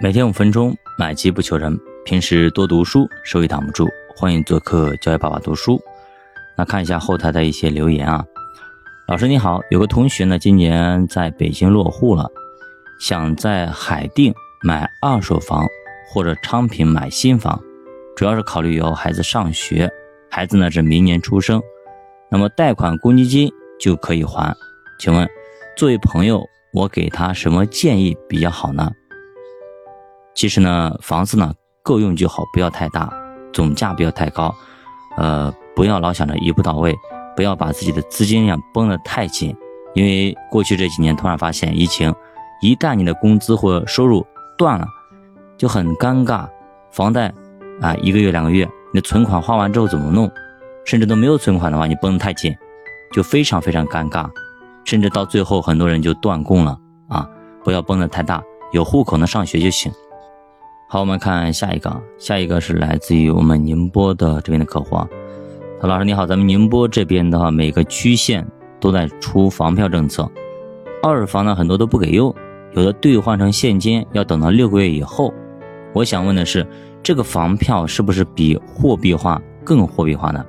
每天五分钟，买机不求人。平时多读书，收益挡不住。欢迎做客教育爸爸读书。那看一下后台的一些留言啊。老师你好，有个同学呢，今年在北京落户了，想在海淀买二手房或者昌平买新房，主要是考虑以后孩子上学，孩子呢是明年出生，那么贷款公积金就可以还。请问，作为朋友，我给他什么建议比较好呢？其实呢，房子呢够用就好，不要太大，总价不要太高，呃，不要老想着一步到位，不要把自己的资金量绷得太紧，因为过去这几年突然发现疫情，一旦你的工资或收入断了，就很尴尬，房贷啊一个月两个月，你的存款花完之后怎么弄？甚至都没有存款的话，你绷得太紧，就非常非常尴尬，甚至到最后很多人就断供了啊！不要绷得太大，有户口能上学就行。好，我们看下一个，下一个是来自于我们宁波的这边的客户啊。他老师你好，咱们宁波这边的话，每个区县都在出房票政策，二手房呢很多都不给用，有的兑换成现金要等到六个月以后。我想问的是，这个房票是不是比货币化更货币化呢？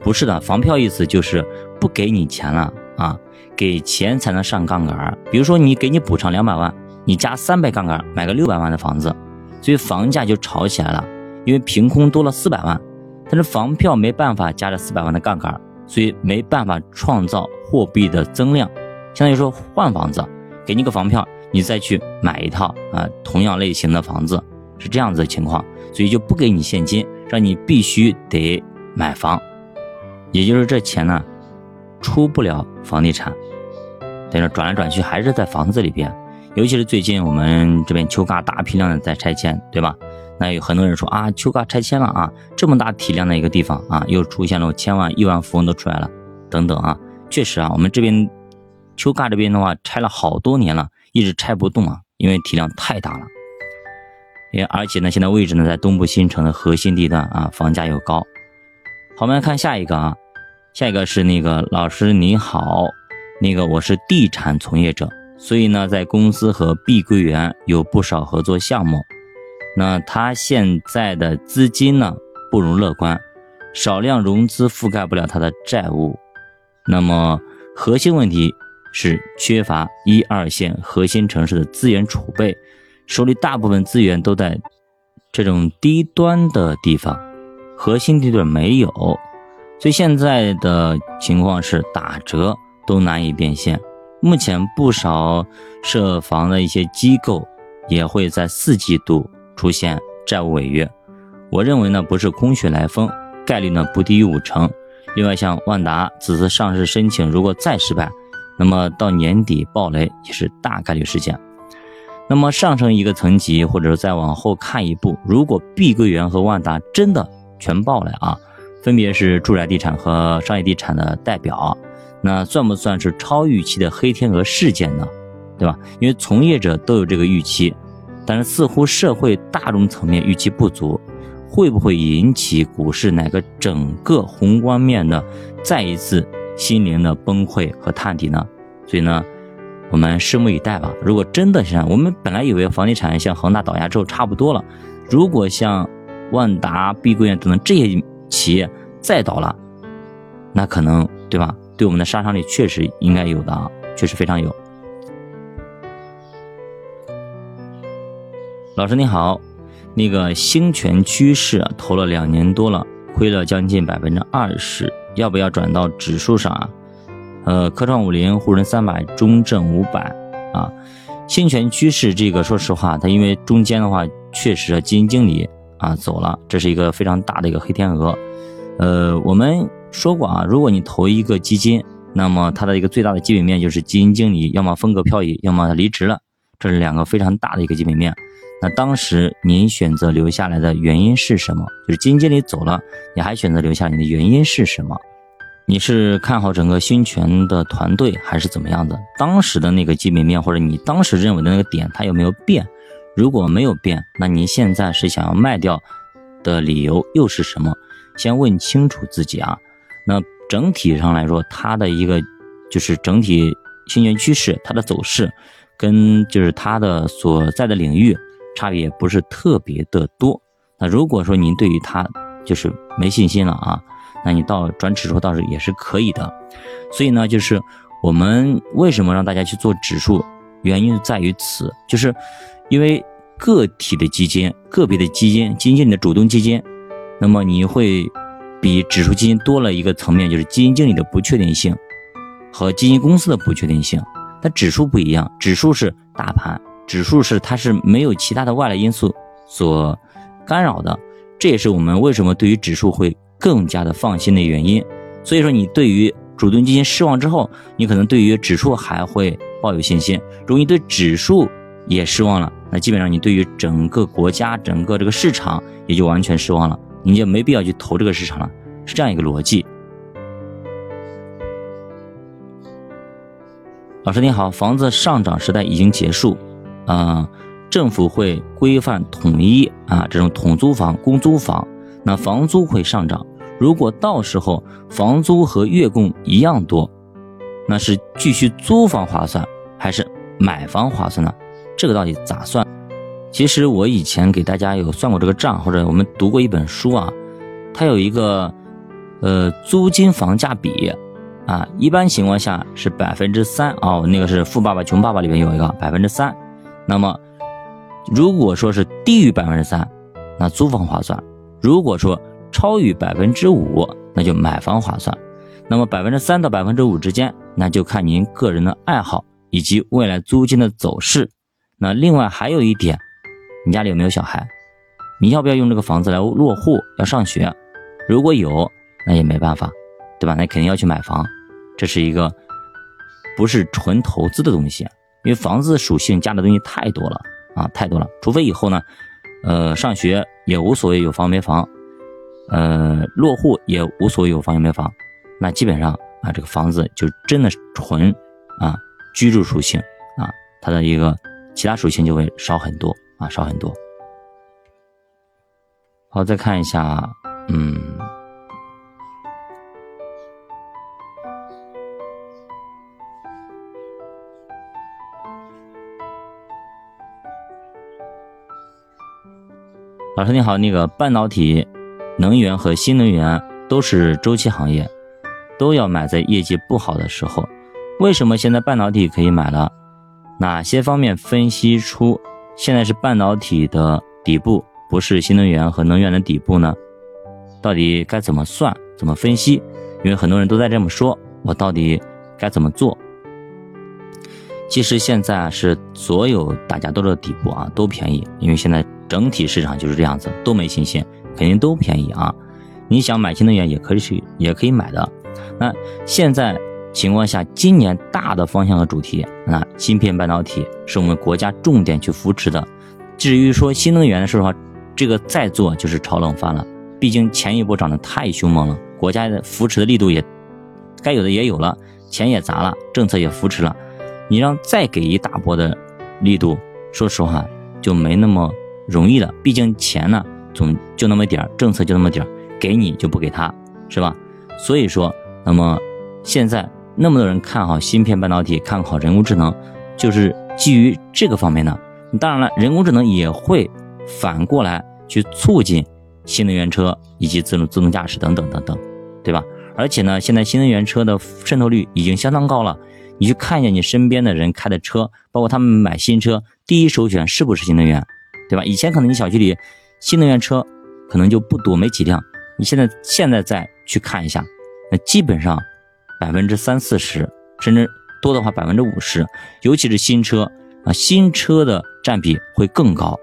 不是的，房票意思就是不给你钱了啊，给钱才能上杠杆。比如说你给你补偿两百万，你加三倍杠杆买个六百万的房子。所以房价就炒起来了，因为凭空多了四百万，但是房票没办法加这四百万的杠杆，所以没办法创造货币的增量。相当于说换房子，给你个房票，你再去买一套啊同样类型的房子，是这样子的情况，所以就不给你现金，让你必须得买房，也就是这钱呢出不了房地产，等于转来转去还是在房子里边。尤其是最近我们这边秋嘎大批量的在拆迁，对吧？那有很多人说啊，秋嘎拆迁了啊，这么大体量的一个地方啊，又出现了千万亿万富翁都出来了，等等啊，确实啊，我们这边秋嘎这边的话拆了好多年了，一直拆不动啊，因为体量太大了。也而且呢，现在位置呢在东部新城的核心地段啊，房价又高。好，我们来看下一个啊，下一个是那个老师你好，那个我是地产从业者。所以呢，在公司和碧桂园有不少合作项目，那他现在的资金呢不容乐观，少量融资覆盖不了他的债务，那么核心问题是缺乏一二线核心城市的资源储备，手里大部分资源都在这种低端的地方，核心地段没有，所以现在的情况是打折都难以变现。目前不少涉房的一些机构也会在四季度出现债务违约，我认为呢不是空穴来风，概率呢不低于五成。另外像万达此次上市申请如果再失败，那么到年底暴雷也是大概率事件。那么上升一个层级，或者再往后看一步，如果碧桂园和万达真的全爆了啊，分别是住宅地产和商业地产的代表。那算不算是超预期的黑天鹅事件呢？对吧？因为从业者都有这个预期，但是似乎社会大众层面预期不足，会不会引起股市哪个整个宏观面的再一次心灵的崩溃和探底呢？所以呢，我们拭目以待吧。如果真的像我们本来以为房地产像恒大倒下之后差不多了，如果像万达、碧桂园等等这些企业再倒了，那可能对吧？对我们的杀伤力确实应该有的啊，确实非常有。老师你好，那个兴全趋势投了两年多了，亏了将近百分之二十，要不要转到指数上啊？呃，科创五零、沪深三百、中证五百啊，兴全趋势这个，说实话，它因为中间的话确实基金经理啊走了，这是一个非常大的一个黑天鹅。呃，我们。说过啊，如果你投一个基金，那么它的一个最大的基本面就是基金经理要么风格漂移，要么他离职了，这是两个非常大的一个基本面。那当时您选择留下来的原因是什么？就是基金经理走了，你还选择留下，你的原因是什么？你是看好整个新权的团队，还是怎么样的？当时的那个基本面或者你当时认为的那个点，它有没有变？如果没有变，那您现在是想要卖掉的理由又是什么？先问清楚自己啊。那整体上来说，它的一个就是整体新权趋势，它的走势跟就是它的所在的领域差别不是特别的多。那如果说您对于它就是没信心了啊，那你到转指数倒是也是可以的。所以呢，就是我们为什么让大家去做指数，原因在于此，就是因为个体的基金、个别的基金、基金的主动基金，那么你会比指数基金多了一个层面，就是基金经理的不确定性和基金公司的不确定性。但指数不一样，指数是大盘，指数是它是没有其他的外来因素所干扰的，这也是我们为什么对于指数会更加的放心的原因。所以说，你对于主动基金失望之后，你可能对于指数还会抱有信心。如果你对指数也失望了，那基本上你对于整个国家、整个这个市场也就完全失望了，你就没必要去投这个市场了，是这样一个逻辑。老师你好，房子上涨时代已经结束，啊，政府会规范统一啊这种统租房、公租房，那房租会上涨。如果到时候房租和月供一样多，那是继续租房划算还是买房划算呢？这个到底咋算？其实我以前给大家有算过这个账，或者我们读过一本书啊，它有一个呃租金房价比啊，一般情况下是百分之三哦，那个是《富爸爸穷爸爸》里面有一个百分之三。那么如果说是低于百分之三，那租房划算；如果说超于百分之五，那就买房划算。那么百分之三到百分之五之间，那就看您个人的爱好以及未来租金的走势。那另外还有一点，你家里有没有小孩？你要不要用这个房子来落户要上学？如果有，那也没办法，对吧？那肯定要去买房。这是一个不是纯投资的东西，因为房子属性加的东西太多了啊，太多了。除非以后呢，呃，上学也无所谓有房没房。呃，落户也无所谓有房有没房，那基本上啊，这个房子就真的是纯啊居住属性啊，它的一个其他属性就会少很多啊，少很多。好，再看一下，嗯，老师你好，那个半导体。能源和新能源都是周期行业，都要买在业绩不好的时候。为什么现在半导体可以买了？哪些方面分析出现在是半导体的底部，不是新能源和能源的底部呢？到底该怎么算？怎么分析？因为很多人都在这么说，我到底该怎么做？其实现在是所有大家都的底部啊，都便宜，因为现在整体市场就是这样子，都没新鲜。肯定都便宜啊！你想买新能源也可以去，也可以买的。那现在情况下，今年大的方向和主题，那芯片半导体是我们国家重点去扶持的。至于说新能源，说实话，这个再做就是炒冷饭了。毕竟前一波涨得太凶猛了，国家的扶持的力度也该有的也有了，钱也砸了，政策也扶持了。你让再给一大波的力度，说实话就没那么容易了。毕竟钱呢。总就那么点儿，政策就那么点儿，给你就不给他，是吧？所以说，那么现在那么多人看好芯片半导体，看好人工智能，就是基于这个方面的。当然了，人工智能也会反过来去促进新能源车以及自动自动驾驶等等等等，对吧？而且呢，现在新能源车的渗透率已经相当高了。你去看一下你身边的人开的车，包括他们买新车，第一首选是不是新能源，对吧？以前可能你小区里。新能源车可能就不多，没几辆。你现在现在再去看一下，那基本上百分之三四十，甚至多的话百分之五十，尤其是新车啊，新车的占比会更高，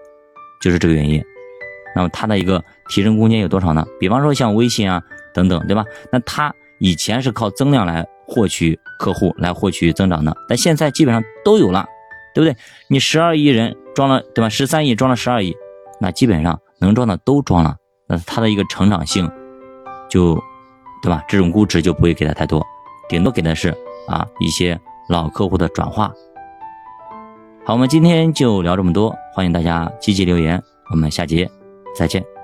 就是这个原因。那么它的一个提升空间有多少呢？比方说像微信啊等等，对吧？那它以前是靠增量来获取客户，来获取增长的，但现在基本上都有了，对不对？你十二亿人装了，对吧？十三亿装了十二亿，那基本上。能装的都装了，那它的一个成长性，就，对吧？这种估值就不会给它太多，顶多给的是啊一些老客户的转化。好，我们今天就聊这么多，欢迎大家积极留言，我们下节再见。